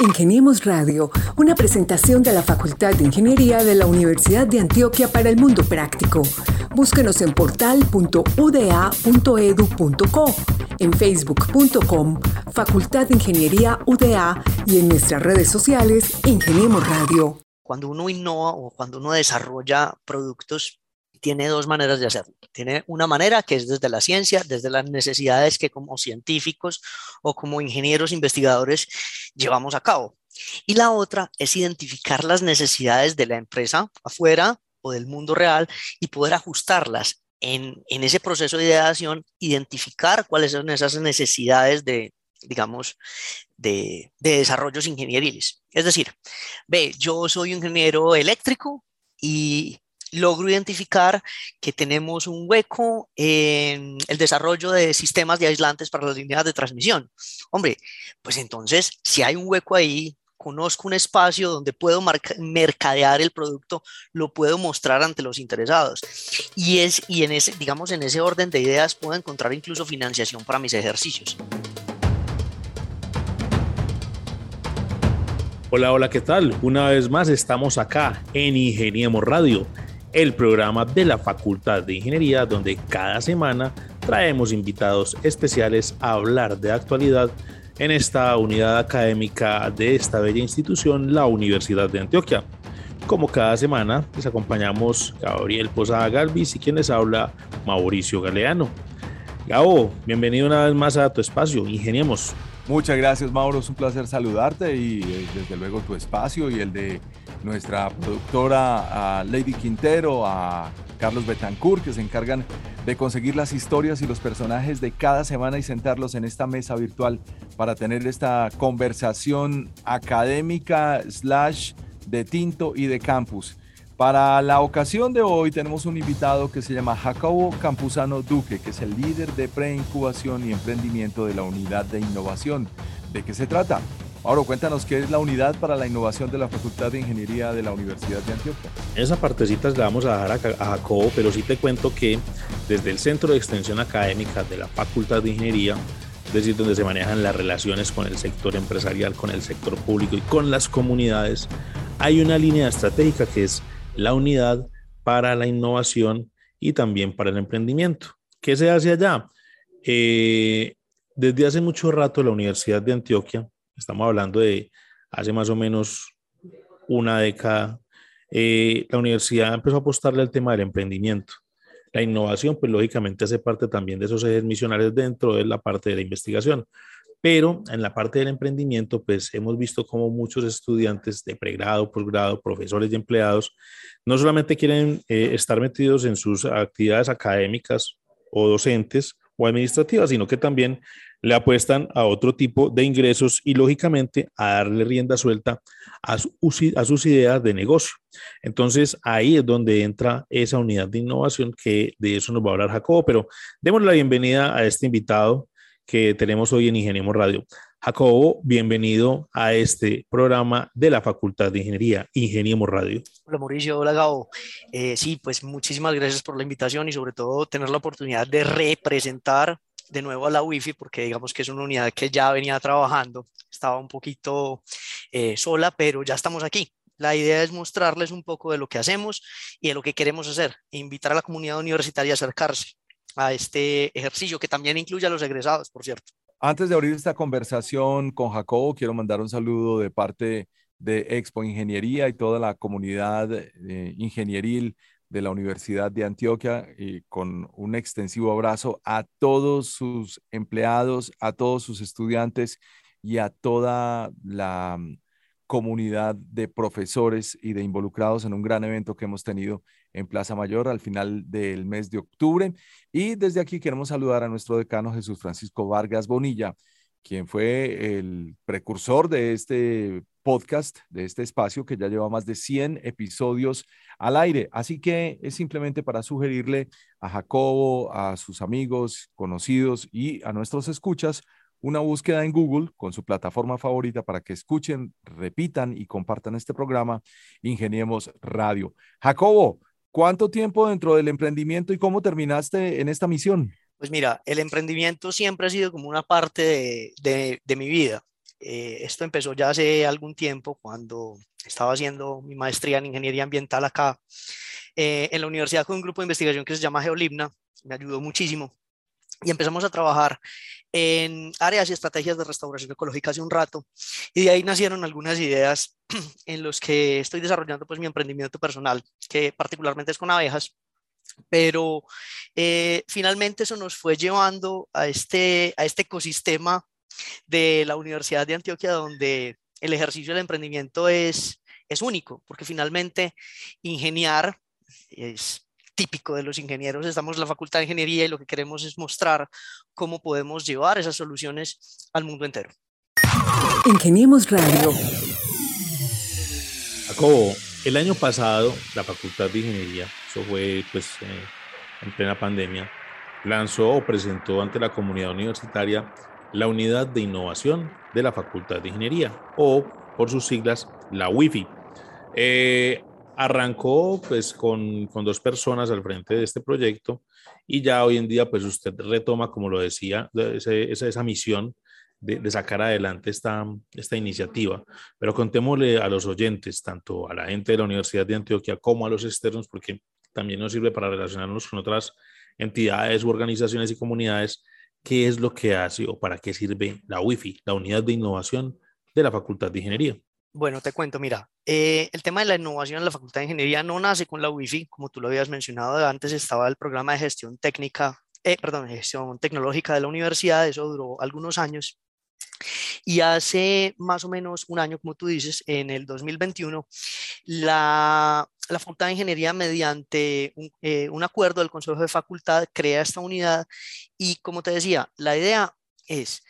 Ingeniemos Radio, una presentación de la Facultad de Ingeniería de la Universidad de Antioquia para el Mundo Práctico. Búsquenos en portal.uda.edu.co, en facebook.com, Facultad de Ingeniería UDA y en nuestras redes sociales Ingeniemos Radio. Cuando uno innova o cuando uno desarrolla productos tiene dos maneras de hacerlo. Tiene una manera que es desde la ciencia, desde las necesidades que como científicos o como ingenieros investigadores llevamos a cabo. Y la otra es identificar las necesidades de la empresa afuera o del mundo real y poder ajustarlas en, en ese proceso de ideación, identificar cuáles son esas necesidades de, digamos, de, de, desarrollos ingenieriles. Es decir, ve, yo soy ingeniero eléctrico y logro identificar que tenemos un hueco en el desarrollo de sistemas de aislantes para las líneas de transmisión. Hombre, pues entonces, si hay un hueco ahí, conozco un espacio donde puedo mercadear el producto, lo puedo mostrar ante los interesados. Y, es, y en ese, digamos, en ese orden de ideas puedo encontrar incluso financiación para mis ejercicios. Hola, hola, ¿qué tal? Una vez más estamos acá en Ingeniemos Radio el programa de la Facultad de Ingeniería, donde cada semana traemos invitados especiales a hablar de actualidad en esta unidad académica de esta bella institución, la Universidad de Antioquia. Como cada semana, les acompañamos Gabriel Posada Galvis y quien les habla, Mauricio Galeano. Gabo, bienvenido una vez más a tu espacio, Ingeniemos. Muchas gracias, Mauro. Es un placer saludarte y eh, desde luego tu espacio y el de nuestra productora Lady Quintero, a Carlos Betancourt, que se encargan de conseguir las historias y los personajes de cada semana y sentarlos en esta mesa virtual para tener esta conversación académica slash de tinto y de campus. Para la ocasión de hoy tenemos un invitado que se llama Jacobo Campuzano Duque, que es el líder de preincubación y emprendimiento de la unidad de innovación. ¿De qué se trata? Ahora cuéntanos qué es la unidad para la innovación de la Facultad de Ingeniería de la Universidad de Antioquia. Esa partecita la vamos a dejar a, Jacobo, pero sí te cuento que desde el Centro de Extensión Académica de la Facultad de Ingeniería, es decir, donde se manejan las relaciones con el sector empresarial, con el sector público y con las comunidades, hay una línea estratégica que es la unidad para la innovación y también para el emprendimiento. ¿Qué se hace allá? Eh, desde hace mucho rato la Universidad de Antioquia estamos hablando de hace más o menos una década, eh, la universidad empezó a apostarle al tema del emprendimiento. La innovación, pues lógicamente hace parte también de esos ejes misionales dentro de la parte de la investigación. Pero en la parte del emprendimiento, pues hemos visto cómo muchos estudiantes de pregrado, posgrado, profesores y empleados, no solamente quieren eh, estar metidos en sus actividades académicas o docentes o administrativas, sino que también le apuestan a otro tipo de ingresos y lógicamente a darle rienda suelta a, a, sus ideas de negocio. Entonces ahí es donde entra esa unidad de innovación que de eso nos va a hablar Jacobo, pero démosle la bienvenida a este invitado que tenemos hoy en Ingeniemos Radio. Jacobo, bienvenido a este programa de la Facultad de Ingeniería, Ingeniemos Radio. Hola Mauricio, hola Gabo. Eh, sí, pues muchísimas gracias por la invitación y sobre todo tener la oportunidad de representar de nuevo a la Wi-Fi porque digamos que es una unidad que ya venía trabajando, estaba un poquito eh, sola, pero ya estamos aquí. La idea es mostrarles un poco de lo que hacemos y de lo que queremos hacer, e invitar a la comunidad universitaria a acercarse a este ejercicio que también incluye a los egresados, por cierto. Antes de abrir esta conversación con Jacobo, quiero mandar un saludo de parte de Expo Ingeniería y toda la comunidad eh, ingenieril de la Universidad de Antioquia y con un extensivo abrazo a todos sus empleados, a todos sus estudiantes y a toda la mm, comunidad de profesores y de involucrados en un gran evento que hemos tenido en Plaza Mayor al final del mes de octubre. Y desde aquí queremos saludar a nuestro decano Jesús Francisco Vargas Bonilla, quien fue el precursor de este podcast, de este espacio que ya lleva más de 100 episodios al aire. Así que es simplemente para sugerirle a Jacobo, a sus amigos, conocidos y a nuestros escuchas una búsqueda en Google con su plataforma favorita para que escuchen, repitan y compartan este programa, Ingeniemos Radio. Jacobo, ¿cuánto tiempo dentro del emprendimiento y cómo terminaste en esta misión? Pues mira, el emprendimiento siempre ha sido como una parte de, de mi vida Eh, esto empezó ya hace algún tiempo cuando estaba haciendo mi maestría en ingeniería ambiental acá eh, en la universidad con un grupo de investigación que se llama Geolibna. Me ayudó muchísimo y empezamos a trabajar en áreas y estrategias de restauración ecológica hace un rato y de ahí nacieron algunas ideas en los que estoy desarrollando pues mi emprendimiento personal que particularmente es con abejas pero eh, finalmente eso nos fue llevando a este, a este ecosistema de la Universidad de Antioquia donde el ejercicio del emprendimiento es, es único porque finalmente ingeniar es típico de los ingenieros. Estamos en la Facultad de Ingeniería y lo que queremos es mostrar cómo podemos llevar esas soluciones al mundo entero. Ingeniemos Radio. Jacobo, el año pasado la Facultad de Ingeniería, eso fue pues eh, en plena pandemia, lanzó o presentó ante la comunidad universitaria la unidad de innovación de la Facultad de Ingeniería o por sus siglas la WIFI. Eh, arrancó pues con, con, dos personas al frente de este proyecto y ya hoy en día pues usted retoma, como lo decía, esa, esa misión de, de, sacar adelante esta, esta iniciativa. Pero contémosle a los oyentes, tanto a la gente de la Universidad de Antioquia como a los externos, porque también nos sirve para relacionarnos con otras entidades organizaciones y comunidades, qué es lo que hace o para qué sirve la WIFI, la Unidad de Innovación de la Facultad de Ingeniería. Bueno, te cuento, mira, eh, el tema de la innovación en la Facultad de Ingeniería no nace con la Wi-Fi, como tú lo habías mencionado, antes estaba el programa de gestión técnica, eh, perdón, gestión tecnológica de la universidad, eso duró algunos años. Y hace más o menos un año, como tú dices, en el 2021, la, la Facultad de Ingeniería, mediante un, eh, un acuerdo del Consejo de Facultad, crea esta unidad y, como te decía, la idea es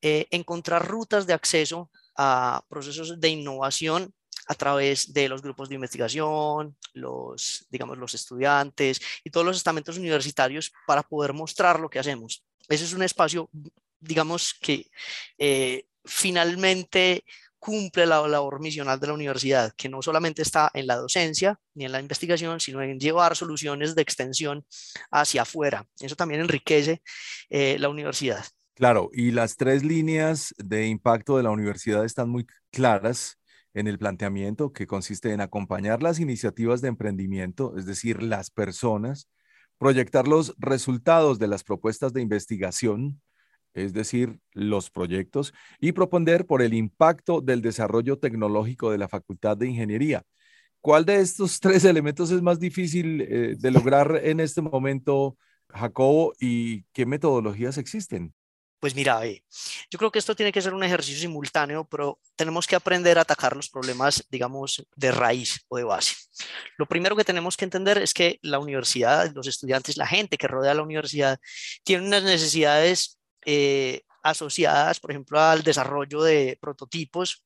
encontrar rutas de acceso a procesos de innovación a través de los grupos de investigación, los, digamos, los estudiantes y todos los estamentos universitarios para poder mostrar lo que hacemos. Ese es un espacio, digamos, que eh, finalmente cumple la labor misional de la universidad, que no solamente está en la docencia ni en la investigación, sino en llevar soluciones de extensión hacia afuera. Eso también enriquece eh, la universidad. Claro, y las tres líneas de impacto de la universidad están muy claras en el planteamiento que consiste en acompañar las iniciativas de emprendimiento, es decir, las personas, proyectar los resultados de las propuestas de investigación, es decir, los proyectos, y proponer por el impacto del desarrollo tecnológico de la Facultad de Ingeniería. ¿Cuál de estos tres elementos es más difícil eh, de lograr en este momento, Jacobo, y qué metodologías existen? Pues mira, yo creo que esto tiene que ser un ejercicio simultáneo, pero tenemos que aprender a atacar los problemas, digamos, de raíz o de base. Lo primero que tenemos que entender es que la universidad, los estudiantes, la gente que rodea la universidad, tiene unas necesidades eh, asociadas, por ejemplo, al desarrollo de prototipos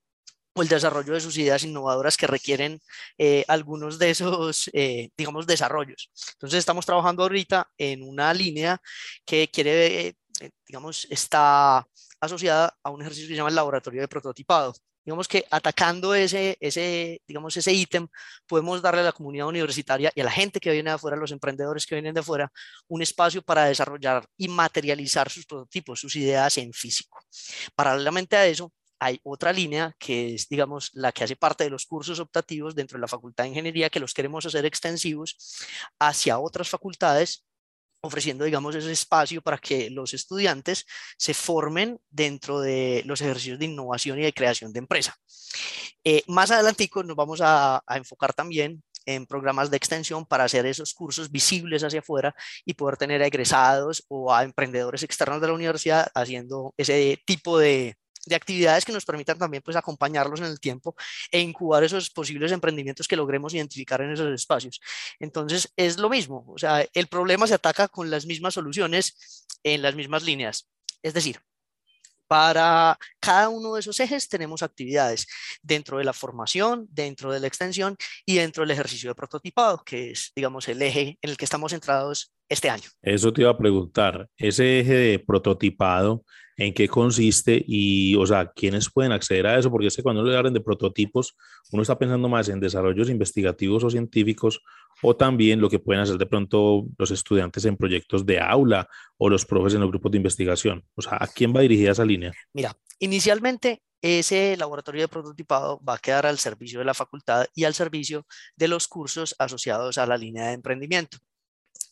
o el desarrollo de sus ideas innovadoras que requieren eh, algunos de esos, eh, digamos, desarrollos. Entonces estamos trabajando ahorita en una línea que quiere eh, digamos, está asociada a un ejercicio que se llama el laboratorio de prototipado. Digamos que atacando ese, ese, digamos, ese ítem, podemos darle a la comunidad universitaria y a la gente que viene de afuera, a los emprendedores que vienen de afuera, un espacio para desarrollar y materializar sus prototipos, sus ideas en físico. Paralelamente a eso, hay otra línea que es, digamos, la que hace parte de los cursos optativos dentro de la Facultad de Ingeniería, que los queremos hacer extensivos hacia otras facultades ofreciendo, digamos, ese espacio para que los estudiantes se formen dentro de los ejercicios de innovación y de creación de empresa. Eh, más adelante nos vamos a, enfocar también en programas de extensión para hacer esos cursos visibles hacia afuera y poder tener egresados o a emprendedores externos de la universidad haciendo ese tipo de, de actividades que nos permitan también pues acompañarlos en el tiempo e incubar esos posibles emprendimientos que logremos identificar en esos espacios. Entonces es lo mismo, o sea, el problema se ataca con las mismas soluciones en las mismas líneas. Es decir, para cada uno de esos ejes tenemos actividades dentro de la formación, dentro de la extensión y dentro del ejercicio de prototipado, que es, digamos, el eje en el que estamos centrados este año. Eso te iba a preguntar, ese eje de prototipado, en qué consiste y, o sea, quiénes pueden acceder a eso, porque es que cuando le hablan de prototipos, uno está pensando más en desarrollos investigativos o científicos, o también lo que pueden hacer de pronto los estudiantes en proyectos de aula o los profes en los grupos de investigación. O sea, ¿a quién va dirigida esa línea? Mira, Inicialmente, ese laboratorio de prototipado va a quedar al servicio de la facultad y al servicio de los cursos asociados a la línea de emprendimiento.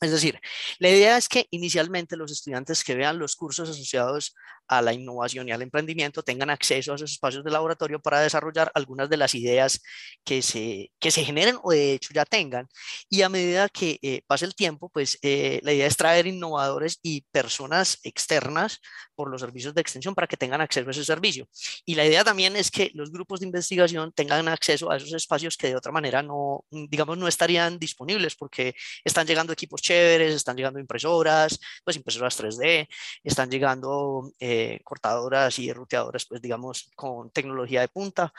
Es decir, la idea es que inicialmente los estudiantes que vean los cursos asociados a la innovación y al emprendimiento tengan acceso a esos espacios de laboratorio para desarrollar algunas de las ideas que se, que se generen o de hecho ya tengan. Y a medida que eh, pase el tiempo, pues eh, la idea es traer innovadores y personas externas por los servicios de extensión para que tengan acceso a ese servicio. Y la idea también es que los grupos de investigación tengan acceso a esos espacios que de otra manera no, digamos, no estarían disponibles porque están llegando equipos chéveres, están llegando impresoras, pues impresoras 3D, están llegando eh, cortadoras y ruteadoras, pues digamos, con tecnología de punta.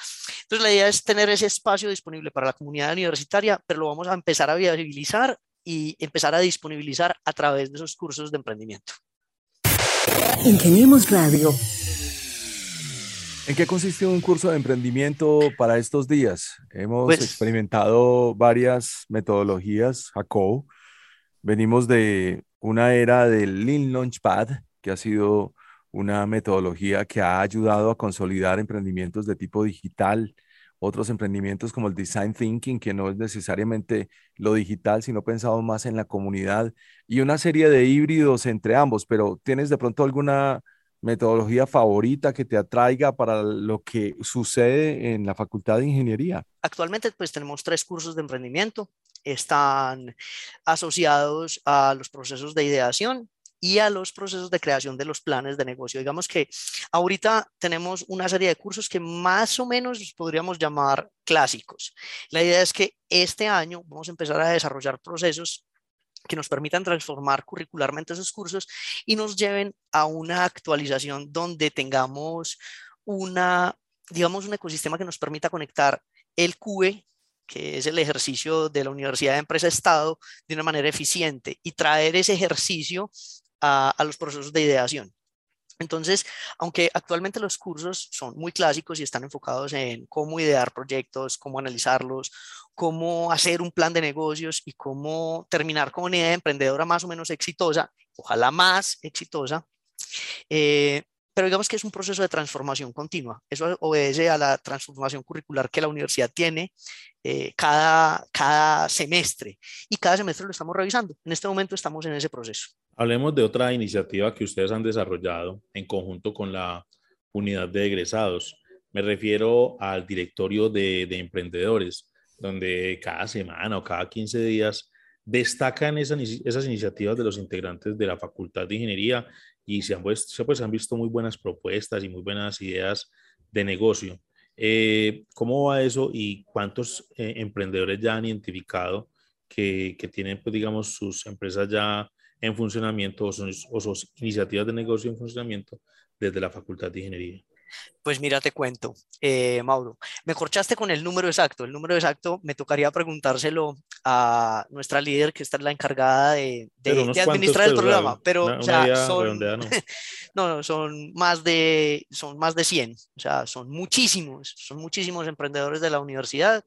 Entonces la idea es tener ese espacio disponible para la comunidad universitaria, pero lo vamos a empezar a visibilizar y empezar a disponibilizar a través de esos cursos de emprendimiento. Ingeniemos Radio. ¿En qué consiste un curso de emprendimiento para estos días? Hemos Pues- experimentado varias metodologías, Jacob. Venimos de una era del Lean Launchpad, que ha sido una metodología que ha ayudado a consolidar emprendimientos de tipo digital, otros emprendimientos como el Design Thinking, que no es necesariamente lo digital, sino pensado más en la comunidad, y una serie de híbridos entre ambos, pero ¿tienes de pronto alguna metodología favorita que te atraiga para lo que sucede en la Facultad de Ingeniería? Actualmente pues tenemos tres cursos de emprendimiento, están asociados a los procesos de ideación y a los procesos de creación de los planes de negocio. Digamos que ahorita tenemos una serie de cursos que más o menos podríamos llamar clásicos. La idea es que este año vamos a empezar a desarrollar procesos que nos permitan transformar curricularmente esos cursos y nos lleven a una actualización donde tengamos una, digamos, un ecosistema que nos permita conectar el QE, que es el ejercicio de la Universidad de Empresa Estado, de una manera eficiente y traer ese ejercicio a, a los procesos de ideación. Entonces, aunque actualmente los cursos son muy clásicos y están enfocados en cómo idear proyectos, cómo analizarlos, cómo hacer un plan de negocios y cómo terminar con una idea emprendedora más o menos exitosa, ojalá más exitosa, eh, pero digamos que es un proceso de transformación continua. Eso obedece a la transformación curricular que la universidad tiene eh, cada, cada semestre y cada semestre lo estamos revisando. En este momento estamos en ese proceso. Hablemos de otra iniciativa que ustedes han desarrollado en conjunto con la unidad de egresados. Me refiero al directorio de, de emprendedores, donde cada semana o cada 15 días destacan esas, iniciativas de los integrantes de la Facultad de Ingeniería y se han, pues, se han visto muy buenas propuestas y muy buenas ideas de negocio. Eh, ¿Cómo va eso y cuántos eh, emprendedores ya han identificado que, que, tienen, pues, digamos, sus empresas ya en funcionamiento o sus, o sus iniciativas de negocio en funcionamiento desde la Facultad de Ingeniería? Pues mira, te cuento, eh, Mauro, me corchaste con el número exacto. El número exacto me tocaría preguntárselo a nuestra líder, que está la encargada de, de, de administrar el programa. Pero, una, o sea, son, no, no, son más de, son más de 100. O sea, son muchísimos, son muchísimos emprendedores de la universidad.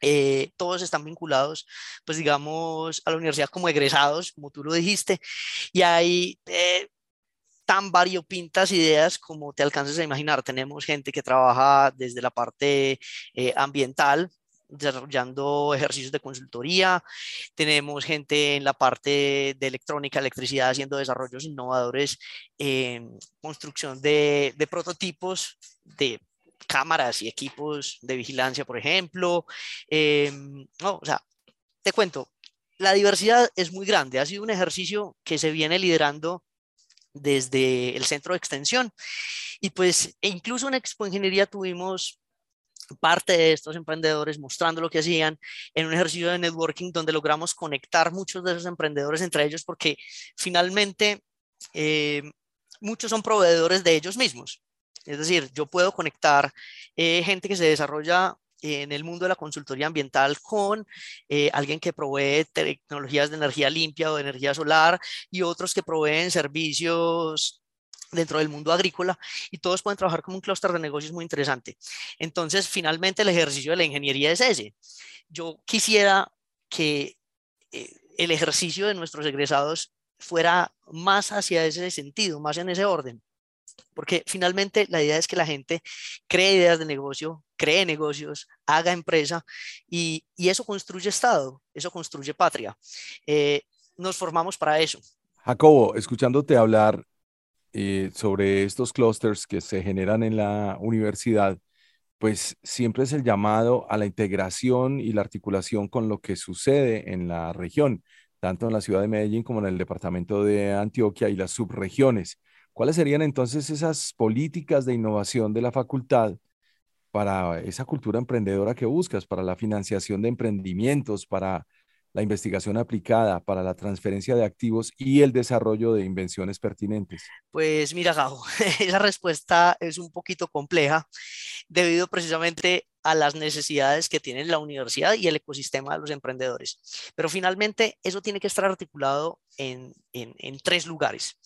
Eh, todos están vinculados, pues digamos, a la universidad como egresados, como tú lo dijiste, y hay eh, tan variopintas ideas como te alcances a imaginar. Tenemos gente que trabaja desde la parte eh, ambiental, desarrollando ejercicios de consultoría. Tenemos gente en la parte de electrónica, electricidad, haciendo desarrollos innovadores en construcción de, de prototipos de cámaras y equipos de vigilancia, por ejemplo. Eh, no, o sea, te cuento, la diversidad es muy grande. Ha sido un ejercicio que se viene liderando desde el centro de extensión. Y pues e incluso en Expo Ingeniería tuvimos parte de estos emprendedores mostrando lo que hacían en un ejercicio de networking donde logramos conectar muchos de esos emprendedores entre ellos porque finalmente eh, muchos son proveedores de ellos mismos. Es decir, yo puedo conectar eh, gente que se desarrolla en el mundo de la consultoría ambiental con eh, alguien que provee tecnologías de energía limpia o de energía solar y otros que proveen servicios dentro del mundo agrícola y todos pueden trabajar como un clúster de negocios muy interesante. Entonces, finalmente el ejercicio de la ingeniería es ese. Yo quisiera que eh, el ejercicio de nuestros egresados fuera más hacia ese sentido, más en ese orden. Porque finalmente la idea es que la gente cree ideas de negocio, cree negocios, haga empresa y, eso construye Estado, eso construye patria. Eh, nos formamos para eso. Jacobo, escuchándote hablar eh, sobre estos clústeres que se generan en la universidad, pues siempre es el llamado a la integración y la articulación con lo que sucede en la región, tanto en la ciudad de Medellín como en el departamento de Antioquia y las subregiones. ¿Cuáles serían entonces esas políticas de innovación de la facultad para esa cultura emprendedora que buscas, para la financiación de emprendimientos, para la investigación aplicada, para la transferencia de activos y el desarrollo de invenciones pertinentes? Pues mira, Gabo, esa respuesta es un poquito compleja debido precisamente a las necesidades que tiene la universidad y el ecosistema de los emprendedores. Pero finalmente eso tiene que estar articulado en, en tres lugares.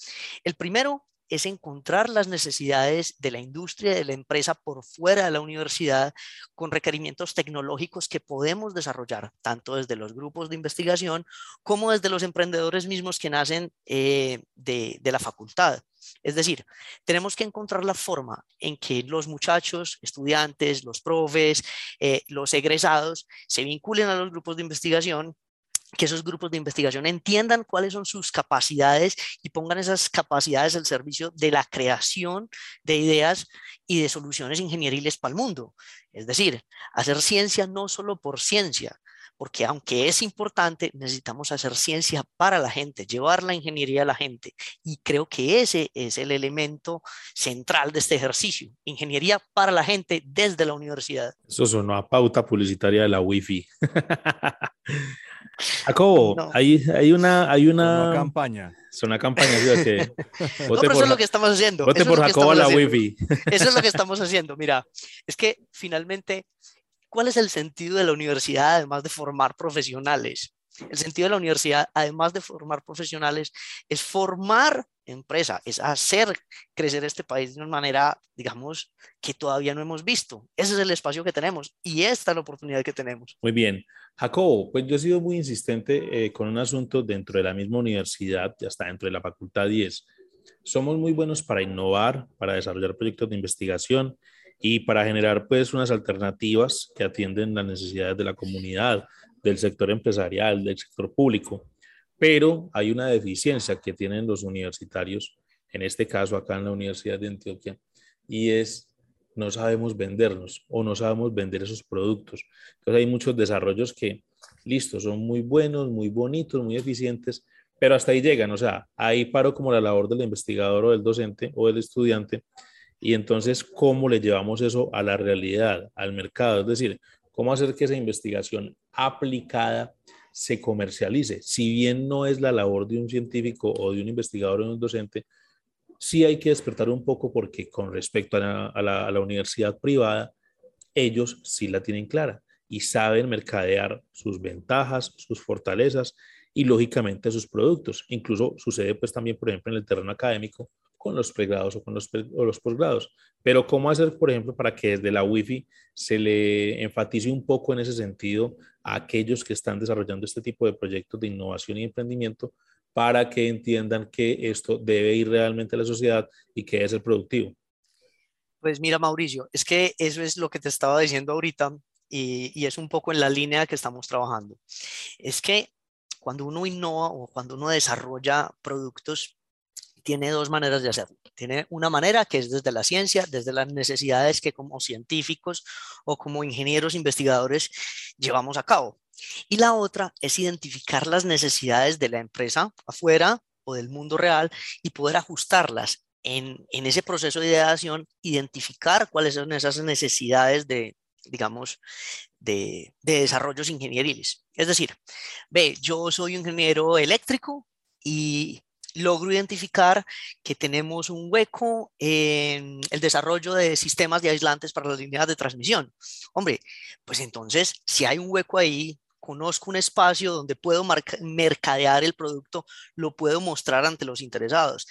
El primero es encontrar las necesidades de la industria, de la empresa por fuera de la universidad, con requerimientos tecnológicos que podemos desarrollar, tanto desde los grupos de investigación como desde los emprendedores mismos que nacen eh, de, la facultad. Es decir, tenemos que encontrar la forma en que los muchachos, estudiantes, los profes, eh, los egresados se vinculen a los grupos de investigación que esos grupos de investigación entiendan cuáles son sus capacidades y pongan esas capacidades al servicio de la creación de ideas y de soluciones ingenieriles para el mundo. Es decir, hacer ciencia no solo por ciencia, porque aunque es importante, necesitamos hacer ciencia para la gente, llevar la ingeniería a la gente. Y creo que ese es el elemento central de este ejercicio, ingeniería para la gente desde la universidad. Eso sonó a pauta publicitaria de la Wi-Fi. Jacobo, hay, hay, una, hay una, campaña. Es una campaña. Que no, pero eso es lo que estamos haciendo. Vote por Jacobo la Wi-Fi. Eso es lo que estamos haciendo. Mira, es que finalmente, ¿cuál es el sentido de la universidad además de formar profesionales? El sentido de la universidad, además de formar profesionales, es formar empresa, es hacer crecer este país de una manera, digamos, que todavía no hemos visto. Ese es el espacio que tenemos y esta es la oportunidad que tenemos. Muy bien. Jacobo, pues yo he sido muy insistente eh, con un asunto dentro de la misma universidad, ya está dentro de la facultad y es, somos muy buenos para innovar, para desarrollar proyectos de investigación y para generar pues unas alternativas que atienden las necesidades de la comunidad, del sector empresarial, del sector público pero hay una deficiencia que tienen los universitarios, en este caso acá en la Universidad de Antioquia, y es no sabemos vendernos o no sabemos vender esos productos. Entonces hay muchos desarrollos que, listo, son muy buenos, muy bonitos, muy eficientes, pero hasta ahí llegan, o sea, ahí paro como la labor del investigador o del docente o del estudiante, y entonces, ¿cómo le llevamos eso a la realidad, al mercado? Es decir, ¿cómo hacer que esa investigación aplicada se comercialice. Si bien no es la labor de un científico o de un investigador o de un docente, sí hay que despertar un poco porque con respecto a la, universidad privada, ellos sí la tienen clara y saben mercadear sus ventajas, sus fortalezas y lógicamente sus productos. Incluso sucede pues también, por ejemplo, en el terreno académico con los pregrados o con los, o los posgrados. Pero ¿cómo hacer, por ejemplo, para que desde la Wi-Fi se le enfatice un poco en ese sentido a aquellos que están desarrollando este tipo de proyectos de innovación y emprendimiento para que entiendan que esto debe ir realmente a la sociedad y que es el productivo? Pues mira, Mauricio, es que eso es lo que te estaba diciendo ahorita y, y es un poco en la línea que estamos trabajando. Es que cuando uno innova o cuando uno desarrolla productos tiene dos maneras de hacerlo. Tiene una manera que es desde la ciencia, desde las necesidades que como científicos o como ingenieros investigadores llevamos a cabo. Y la otra es identificar las necesidades de la empresa afuera o del mundo real y poder ajustarlas en, ese proceso de ideación, identificar cuáles son esas necesidades de, digamos, de, de desarrollos ingenieriles. Es decir, ve, yo soy ingeniero eléctrico y logro identificar que tenemos un hueco en el desarrollo de sistemas de aislantes para las líneas de transmisión. Hombre, pues entonces, si hay un hueco ahí, conozco un espacio donde puedo mercadear el producto, lo puedo mostrar ante los interesados.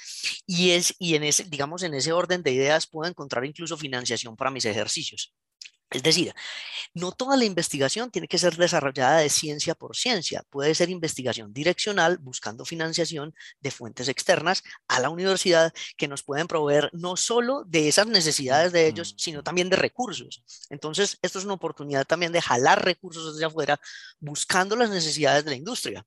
Y, es, y en ese, digamos, en ese orden de ideas puedo encontrar incluso financiación para mis ejercicios. Es decir, no toda la investigación tiene que ser desarrollada de ciencia por ciencia. Puede ser investigación direccional buscando financiación de fuentes externas a la universidad que nos pueden proveer no solo de esas necesidades de ellos, sino también de recursos. Entonces, esto es una oportunidad también de jalar recursos desde afuera buscando las necesidades de la industria.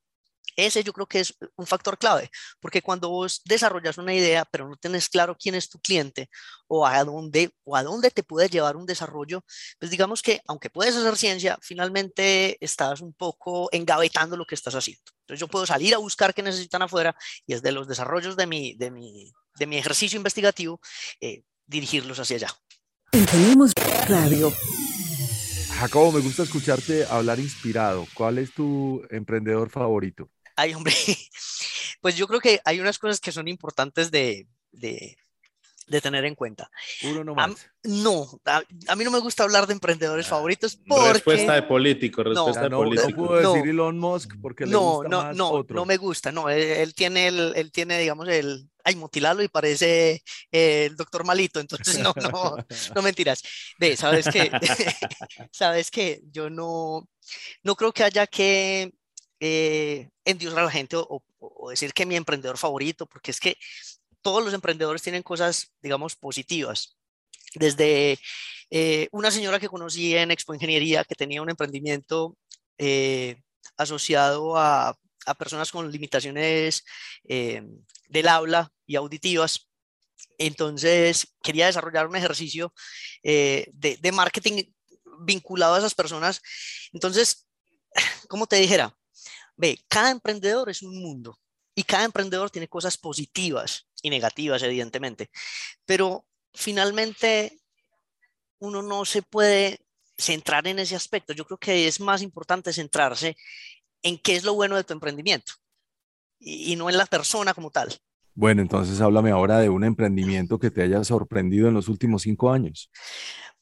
Ese yo creo que es un factor clave, porque cuando vos desarrollas una idea, pero no tienes claro quién es tu cliente o a dónde, o a dónde te puede llevar un desarrollo, pues digamos que aunque puedes hacer ciencia, finalmente estás un poco engavetando lo que estás haciendo. Entonces yo puedo salir a buscar qué necesitan afuera y desde los desarrollos de mi, de mi, de mi ejercicio investigativo, eh, dirigirlos hacia allá. Entendemos Radio. Jacobo, me gusta escucharte hablar inspirado. ¿Cuál es tu emprendedor favorito? Ay, hombre, pues yo creo que hay unas cosas que son importantes de, de, tener en cuenta. Uno no más. no, a, mí no me gusta hablar de emprendedores ah, favoritos porque... Respuesta de político, respuesta de político. No puedo decir Elon Musk porque le gusta no, más no, otro. no me gusta, no, él, tiene, el, él tiene, digamos, el... Ay, motilalo y parece el doctor malito, entonces no, no, no mentiras. Ve, sabes que, sabes que yo no, no creo que haya que eh, endiosar a la gente o, decir que mi emprendedor favorito, porque es que todos los emprendedores tienen cosas, digamos, positivas. Desde eh, una señora que conocí en Expo Ingeniería que tenía un emprendimiento eh, asociado a, personas con limitaciones eh, del habla y auditivas. Entonces quería desarrollar un ejercicio de, de marketing vinculado a esas personas. Entonces, como te dijera, Ve, cada emprendedor es un mundo y cada emprendedor tiene cosas positivas y negativas, evidentemente, pero finalmente uno no se puede centrar en ese aspecto. Yo creo que es más importante centrarse en qué es lo bueno de tu emprendimiento y, no en la persona como tal. Bueno, entonces háblame ahora de un emprendimiento que te haya sorprendido en los últimos cinco años.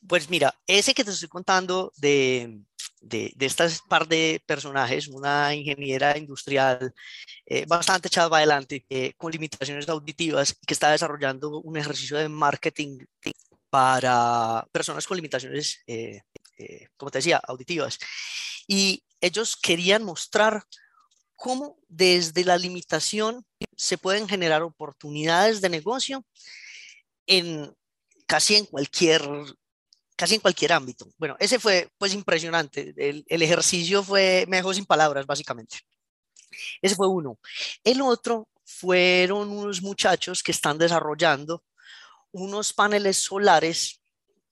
Pues mira, ese que te estoy contando de, de, estas par de personajes, una ingeniera industrial eh, bastante echada para adelante, eh, con limitaciones auditivas, que está desarrollando un ejercicio de marketing para personas con limitaciones, eh, como te decía, auditivas. Y ellos querían mostrar cómo desde la limitación se pueden generar oportunidades de negocio en casi en cualquier casi en cualquier ámbito. Bueno, ese fue pues impresionante. El, ejercicio fue, me dejó sin palabras, básicamente. Ese fue uno. El otro fueron unos muchachos que están desarrollando unos paneles solares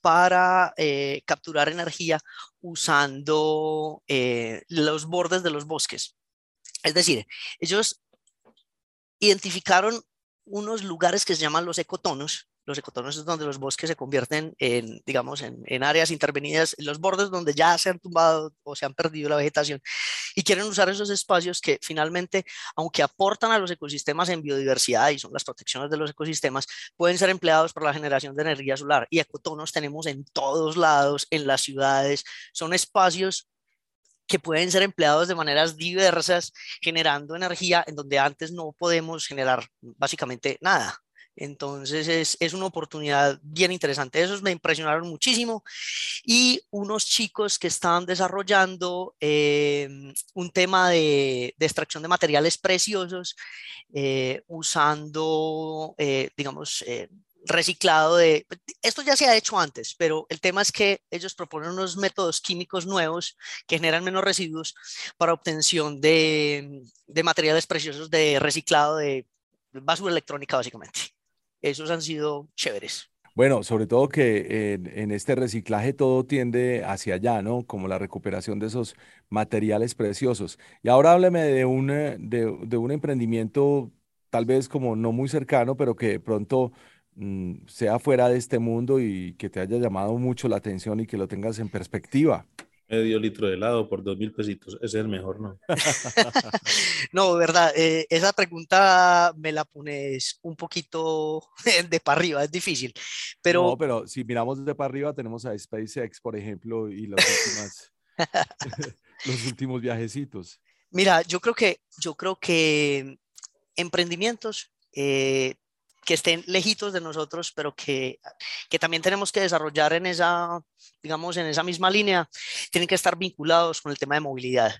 para eh, capturar energía usando eh, los bordes de los bosques. Es decir, ellos identificaron unos lugares que se llaman los ecotonos, los ecotonos es donde los bosques se convierten en, digamos, en, áreas intervenidas, en los bordes donde ya se han tumbado o se han perdido la vegetación y quieren usar esos espacios que finalmente, aunque aportan a los ecosistemas en biodiversidad y son las protecciones de los ecosistemas, pueden ser empleados para la generación de energía solar. Y ecotonos tenemos en todos lados, en las ciudades, son espacios que pueden ser empleados de maneras diversas, generando energía en donde antes no podemos generar básicamente nada. Entonces es, es, una oportunidad bien interesante. Esos me impresionaron muchísimo. Y unos chicos que estaban desarrollando eh, un tema de, extracción de materiales preciosos eh, usando, eh, digamos, reciclado de... Esto ya se ha hecho antes, pero el tema es que ellos proponen unos métodos químicos nuevos que generan menos residuos para obtención de, de materiales preciosos de reciclado de basura electrónica, básicamente esos han sido chéveres. Bueno, sobre todo que en, este reciclaje todo tiende hacia allá, ¿no? Como la recuperación de esos materiales preciosos. Y ahora hábleme de un, eh, de, un emprendimiento tal vez como no muy cercano, pero que de pronto mm, sea fuera de este mundo y que te haya llamado mucho la atención y que lo tengas en perspectiva medio litro de helado por dos mil pesitos. Ese es el mejor, ¿no? no, verdad, eh, esa pregunta me la pones un poquito de para arriba, es difícil. Pero... No, pero si miramos de para arriba, tenemos a SpaceX, por ejemplo, y los últimos viajecitos. Mira, yo creo que, yo creo que emprendimientos, eh, que estén lejitos de nosotros, pero que, que también tenemos que desarrollar en esa, digamos, en esa misma línea, tienen que estar vinculados con el tema de movilidad.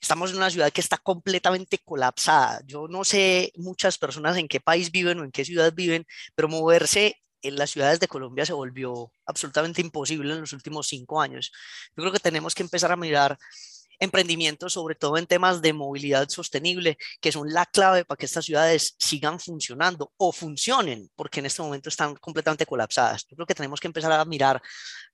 Estamos en una ciudad que está completamente colapsada. Yo no sé muchas personas en qué país viven o en qué ciudad viven, pero moverse en las ciudades de Colombia se volvió absolutamente imposible en los últimos cinco años. Yo creo que tenemos que empezar a mirar emprendimientos, sobre todo en temas de movilidad sostenible, que son la clave para que estas ciudades sigan funcionando o funcionen, porque en este momento están completamente colapsadas. Yo creo que tenemos que empezar a mirar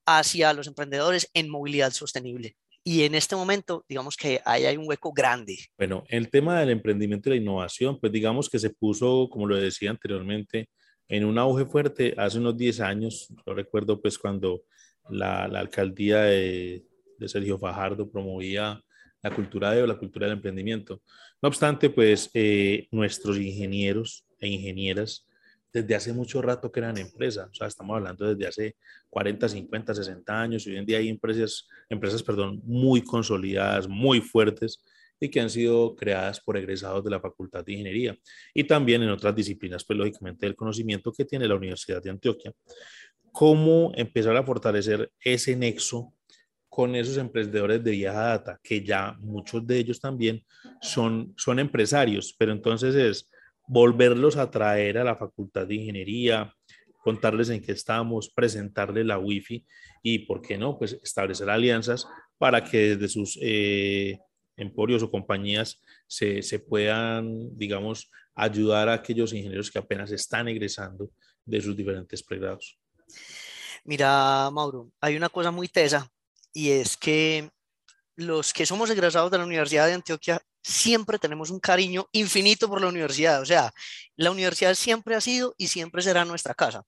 hacia los emprendedores en movilidad sostenible. Y en este momento, digamos que ahí hay un hueco grande. Bueno, el tema del emprendimiento y la innovación, pues digamos que se puso, como lo decía anteriormente, en un auge fuerte hace unos 10 años. Yo recuerdo pues cuando la, la alcaldía de, de Sergio Fajardo promovía la cultura de la cultura del emprendimiento. No obstante, pues eh, nuestros ingenieros e ingenieras desde hace mucho rato que eran empresas, o sea, estamos hablando desde hace 40, 50, 60 años, y hoy en día hay empresas, empresas perdón, muy consolidadas, muy fuertes, y que han sido creadas por egresados de la Facultad de Ingeniería y también en otras disciplinas, pues lógicamente del conocimiento que tiene la Universidad de Antioquia. ¿Cómo empezar a fortalecer ese nexo con esos emprendedores de vieja data, que ya muchos de ellos también son, son empresarios, pero entonces es volverlos a traer a la Facultad de Ingeniería, contarles en qué estamos, presentarles la Wi-Fi y, ¿por qué no?, pues establecer alianzas para que desde sus eh, emporios o compañías se, se puedan, digamos, ayudar a aquellos ingenieros que apenas están egresando de sus diferentes pregrados. Mira, Mauro, hay una cosa muy tesa y es que los que somos egresados de la Universidad de Antioquia siempre tenemos un cariño infinito por la universidad. O sea, la universidad siempre ha sido y siempre será nuestra casa.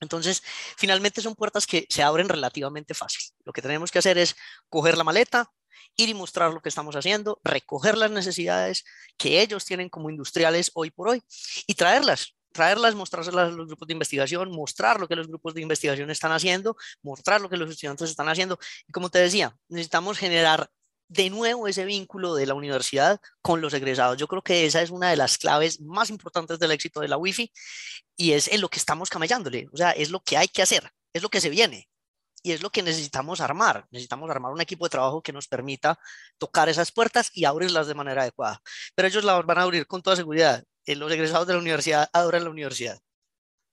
Entonces, finalmente son puertas que se abren relativamente fácil. Lo que tenemos que hacer es coger la maleta, ir y mostrar lo que estamos haciendo, recoger las necesidades que ellos tienen como industriales hoy por hoy y traerlas traerlas, mostrárselas a los grupos de investigación, mostrar lo que los grupos de investigación están haciendo, mostrar lo que los estudiantes están haciendo. Y como te decía, necesitamos generar de nuevo ese vínculo de la universidad con los egresados. Yo creo que esa es una de las claves más importantes del éxito de la Wi-Fi y es en lo que estamos camellándole. O sea, es lo que hay que hacer, es lo que se viene y es lo que necesitamos armar. Necesitamos armar un equipo de trabajo que nos permita tocar esas puertas y abrirlas de manera adecuada. Pero ellos las van a abrir con toda seguridad. Los egresados de la universidad adoran la universidad.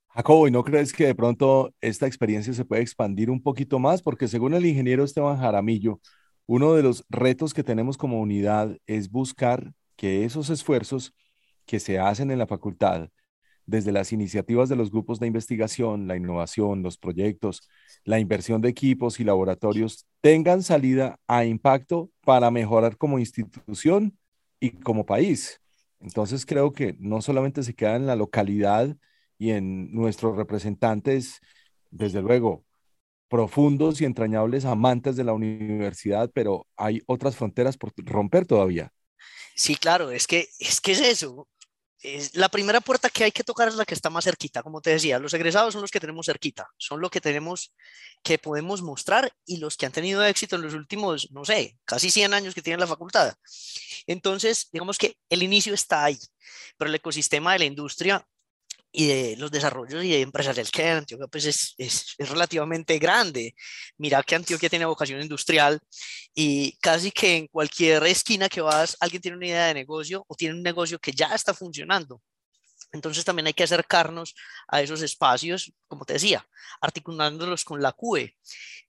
Jacobo, ¿y no crees que de pronto esta experiencia se puede expandir un poquito más? Porque según el ingeniero Esteban Jaramillo, uno de los retos que tenemos como unidad es buscar que esos esfuerzos que se hacen en la facultad, desde las iniciativas de los grupos de investigación, la innovación, los proyectos, la inversión de equipos y laboratorios, tengan salida a impacto para mejorar como institución y como país. Entonces creo que no solamente se queda en la localidad y en nuestros representantes, desde luego, profundos y entrañables amantes de la universidad, pero hay otras fronteras por romper todavía. Sí, claro, es que es que es eso la primera puerta que hay que tocar es la que está más cerquita, como te decía, los egresados son los que tenemos cerquita, son los que tenemos que podemos mostrar y los que han tenido éxito en los últimos, no sé, casi 100 años que tienen la facultad. Entonces, digamos que el inicio está ahí, pero el ecosistema de la industria y de los desarrollos y de empresariales que hay en Antioquia pues es, es, es, relativamente grande. Mira que Antioquia tiene vocación industrial y casi que en cualquier esquina que vas alguien tiene una idea de negocio o tiene un negocio que ya está funcionando. Entonces también hay que acercarnos a esos espacios, como te decía, articulándolos con la CUE,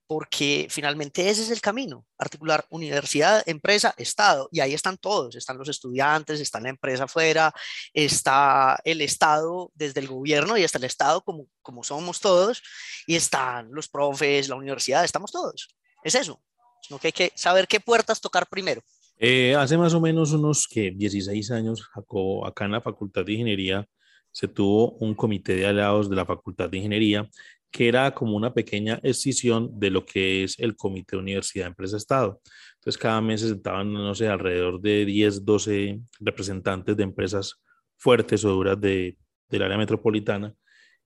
porque finalmente ese es el camino, articular universidad, empresa, Estado, y ahí están todos, están los estudiantes, está la empresa afuera, está el Estado desde el gobierno y está el Estado como, como somos todos, y están los profes, la universidad, estamos todos. Es eso, sino que hay que saber qué puertas tocar primero. Eh, hace más o menos unos que 16 años, Jacobo, acá en la Facultad de Ingeniería, se tuvo un comité de aliados de la Facultad de Ingeniería que era como una pequeña escisión de lo que es el Comité Universidad Empresa Estado. Entonces, cada mes se sentaban, no sé, alrededor de 10, 12 representantes de empresas fuertes o duras de, del área metropolitana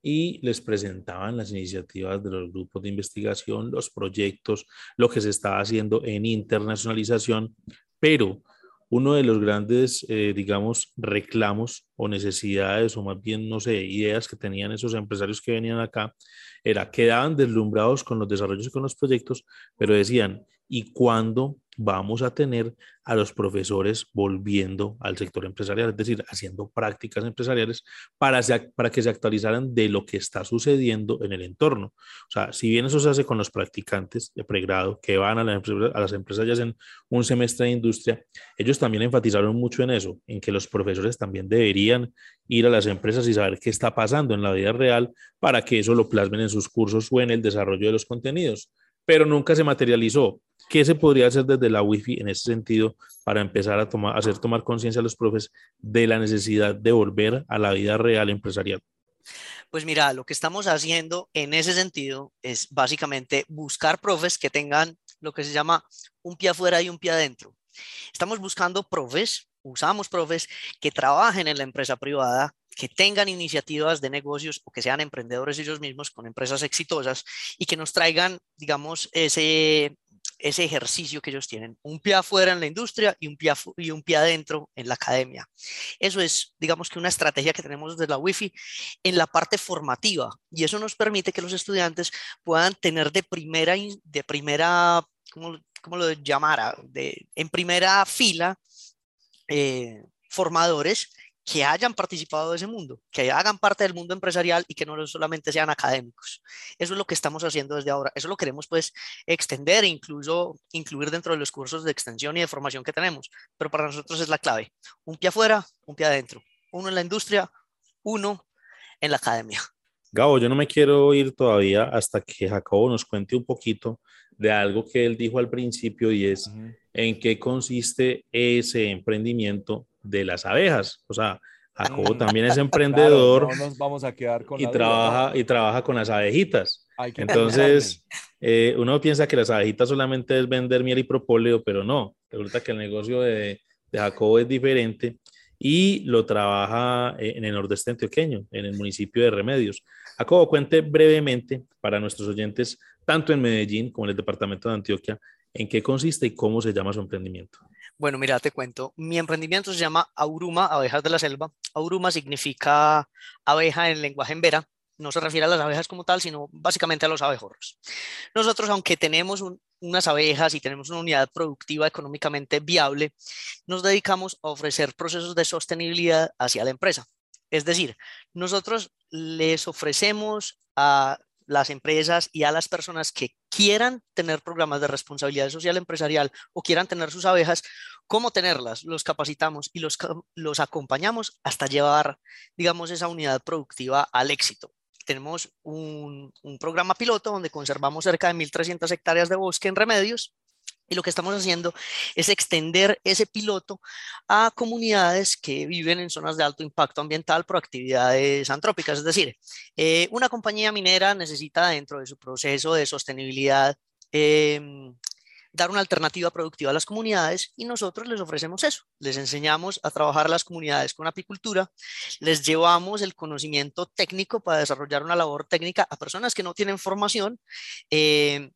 y les presentaban las iniciativas de los grupos de investigación, los proyectos, lo que se estaba haciendo en internacionalización, pero uno de los grandes, eh, digamos, reclamos o necesidades, o más bien, no sé, ideas que tenían esos empresarios que venían acá, era, quedaban deslumbrados con los desarrollos y con los proyectos, pero decían, ¿y cuándo vamos a tener a los profesores volviendo al sector empresarial, es decir, haciendo prácticas empresariales para, para que se actualizaran de lo que está sucediendo en el entorno. O sea, si bien eso se hace con los practicantes de pregrado que van a, a las empresas ya hacen un semestre de industria, ellos también enfatizaron mucho en eso, en que los profesores también deberían ir a las empresas y saber qué está pasando en la vida real para que eso lo plasmen en sus cursos o en el desarrollo de los contenidos pero nunca se materializó. ¿Qué se podría hacer desde la Wi-Fi en ese sentido para empezar a tomar, hacer tomar conciencia a los profes de la necesidad de volver a la vida real empresarial? Pues mira, lo que estamos haciendo en ese sentido es básicamente buscar profes que tengan lo que se llama un pie afuera y un pie adentro. Estamos buscando profes, usamos profes que trabajen en la empresa privada, que tengan iniciativas de negocios o que sean emprendedores ellos mismos con empresas exitosas y que nos traigan, digamos, ese, ese ejercicio que ellos tienen, un pie afuera en la industria y un pie, y un pie adentro en la academia. Eso es, digamos que una estrategia que tenemos desde la Wi-Fi en la parte formativa y eso nos permite que los estudiantes puedan tener de primera, de primera ¿cómo, cómo lo llamara? De, en primera fila eh, formadores que hayan participado de ese mundo, que hagan parte del mundo empresarial y que no solamente sean académicos. Eso es lo que estamos haciendo desde ahora. Eso lo queremos pues extender e incluso incluir dentro de los cursos de extensión y de formación que tenemos. Pero para nosotros es la clave. Un pie afuera, un pie adentro. Uno en la industria, uno en la academia. Gabo, yo no me quiero ir todavía hasta que Jacobo nos cuente un poquito de algo que él dijo al principio y es en qué consiste ese emprendimiento de las abejas. O sea, Jacobo mm. también es emprendedor nos vamos a quedar con y, trabaja, y trabaja con las abejitas. Entonces, eh, uno piensa que las abejitas solamente es vender miel y propóleo, pero no. Resulta que el negocio de, de Jacobo es diferente y lo trabaja eh, en el nordeste antioqueño, en el municipio de Remedios. Jacobo, cuente brevemente para nuestros oyentes, tanto en Medellín como en el departamento de Antioquia, en qué consiste y cómo se llama su emprendimiento. Bueno, mira, te cuento. Mi emprendimiento se llama Auruma, Abejas de la Selva. Auruma significa abeja en lenguaje en vera. No se refiere a las abejas como tal, sino básicamente a los abejorros. Nosotros, aunque tenemos unas abejas y tenemos una unidad productiva económicamente viable, nos dedicamos a ofrecer procesos de sostenibilidad hacia la empresa. Es decir, nosotros les ofrecemos a las empresas y a las personas que quieran tener programas de responsabilidad social empresarial o quieran tener sus abejas, cómo tenerlas. Los capacitamos y los, los acompañamos hasta llevar, digamos, esa unidad productiva al éxito. Tenemos un, un programa piloto donde conservamos cerca de 1.300 hectáreas de bosque en remedios y lo que estamos haciendo es extender ese piloto a comunidades que viven en zonas de alto impacto ambiental por actividades antrópicas. Es decir, eh, una compañía minera necesita dentro de su proceso de sostenibilidad em, dar una alternativa productiva a las comunidades y nosotros les ofrecemos eso. Les enseñamos a trabajar las comunidades con apicultura, les llevamos el conocimiento técnico para desarrollar una labor técnica a personas que no tienen formación em,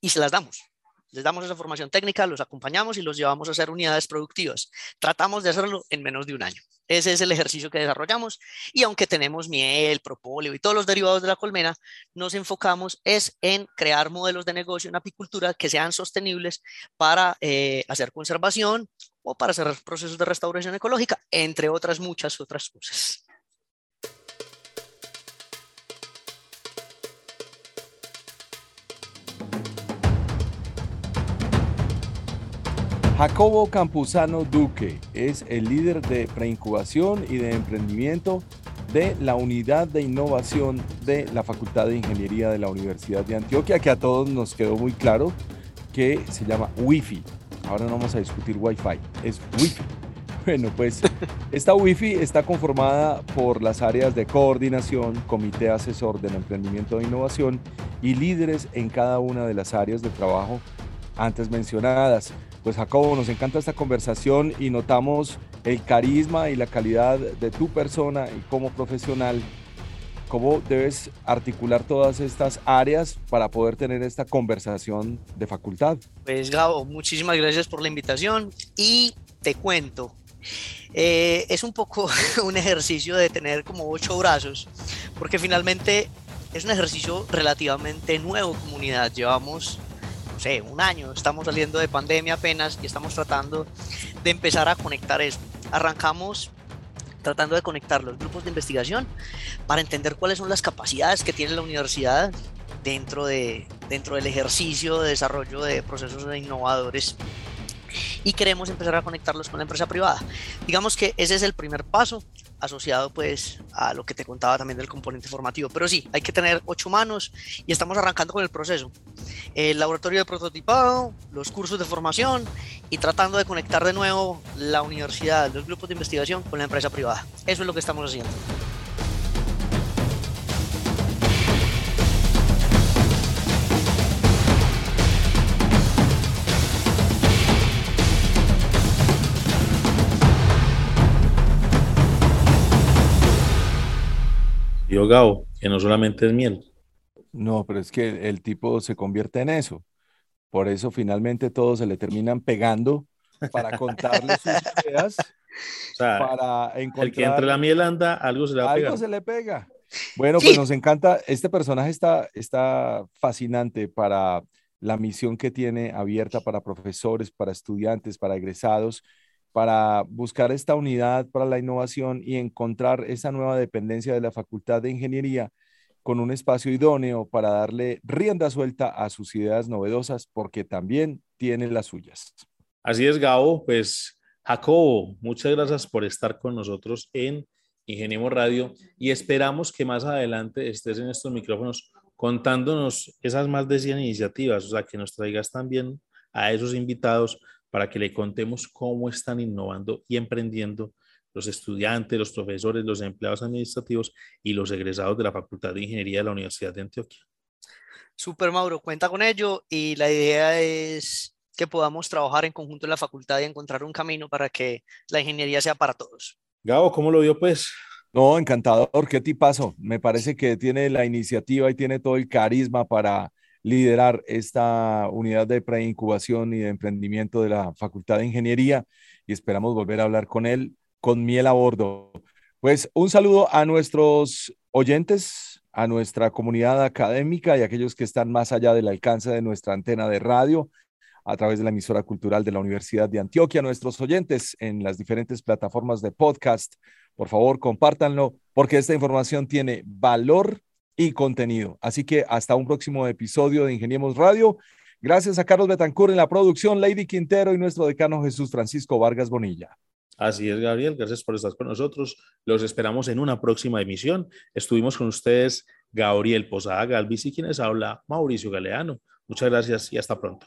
y se las damos les damos esa formación técnica, los acompañamos y los llevamos a hacer unidades productivas. Tratamos de hacerlo en menos de un año. Ese es el ejercicio que desarrollamos y aunque tenemos miel, propóleo y todos los derivados de la colmena, nos enfocamos es en crear modelos de negocio en apicultura que sean sostenibles para eh, hacer conservación o para hacer procesos de restauración ecológica, entre otras muchas otras cosas. Jacobo Campuzano Duque es el líder de preincubación y de emprendimiento de la unidad de innovación de la Facultad de Ingeniería de la Universidad de Antioquia, que a todos nos quedó muy claro que se llama Wi-Fi. Ahora no vamos a discutir Wi-Fi, es Wi-Fi. Bueno, pues esta Wi-Fi está conformada por las áreas de coordinación, comité asesor del emprendimiento de innovación y líderes en cada una de las áreas de trabajo antes mencionadas. Pues Jacobo, nos encanta esta conversación y notamos el carisma y la calidad de tu persona y como profesional ¿Cómo debes articular todas estas áreas para poder tener esta conversación de facultad? Pues Gabo, muchísimas gracias por la invitación y te cuento. Eh, es un poco un ejercicio de tener como ocho brazos, porque finalmente es un ejercicio relativamente nuevo, comunidad. Llevamos, sé, un año, estamos saliendo de pandemia apenas y estamos tratando de empezar a conectar eso. Arrancamos tratando de conectar los grupos de investigación para entender cuáles son las capacidades que tiene la universidad dentro, de, dentro del ejercicio de desarrollo de procesos innovadores y queremos empezar a conectarlos con la empresa privada. Digamos que ese es el primer paso asociado pues a lo que te contaba también del componente formativo. Pero sí, hay que tener ocho manos y estamos arrancando con el proceso. El laboratorio de prototipado, los cursos de formación y tratando de conectar de nuevo la universidad, los grupos de investigación con la empresa privada. Eso es lo que estamos haciendo. Gabo, que no solamente es miel. No, pero es que el tipo se convierte en eso. Por eso finalmente todos se le terminan pegando para contarle sus ideas. para encontrar... El que entre la miel anda, algo se le va a Algo se le pega. Bueno, pues nos encanta. Este personaje está, está fascinante para la misión que tiene abierta para profesores, para estudiantes, para egresados para buscar esta unidad para la innovación y encontrar esa nueva dependencia de la Facultad de Ingeniería con un espacio idóneo para darle rienda suelta a sus ideas novedosas, porque también tiene las suyas. Así es, Gabo. Pues, Jacobo, muchas gracias por estar con nosotros en Ingeniemos Radio y esperamos que más adelante estés en estos micrófonos contándonos esas más de 100 iniciativas, o sea, que nos traigas también a esos invitados para que le contemos cómo están innovando y emprendiendo los estudiantes, los profesores, los empleados administrativos y los egresados de la Facultad de Ingeniería de la Universidad de Antioquia. Super Mauro, cuenta con ello y la idea es que podamos trabajar en conjunto en la facultad y encontrar un camino para que la ingeniería sea para todos. Gabo, ¿cómo lo vio pues? No, encantador, qué tipazo. Me parece que tiene la iniciativa y tiene todo el carisma para liderar esta unidad de preincubación y de emprendimiento de la Facultad de Ingeniería y esperamos volver a hablar con él con miel a bordo. Pues un saludo a nuestros oyentes, a nuestra comunidad académica y a aquellos que están más allá del alcance de nuestra antena de radio a través de la emisora cultural de la Universidad de Antioquia, nuestros oyentes en las diferentes plataformas de podcast. Por favor, compártanlo porque esta información tiene valor y contenido. Así que hasta un próximo episodio de Ingeniemos Radio. Gracias a Carlos Betancourt en la producción, Lady Quintero y nuestro decano Jesús Francisco Vargas Bonilla. Así es, Gabriel. Gracias por estar con nosotros. Los esperamos en una próxima emisión. Estuvimos con ustedes Gabriel Posada Galvis y quienes habla Mauricio Galeano. Muchas gracias y hasta pronto.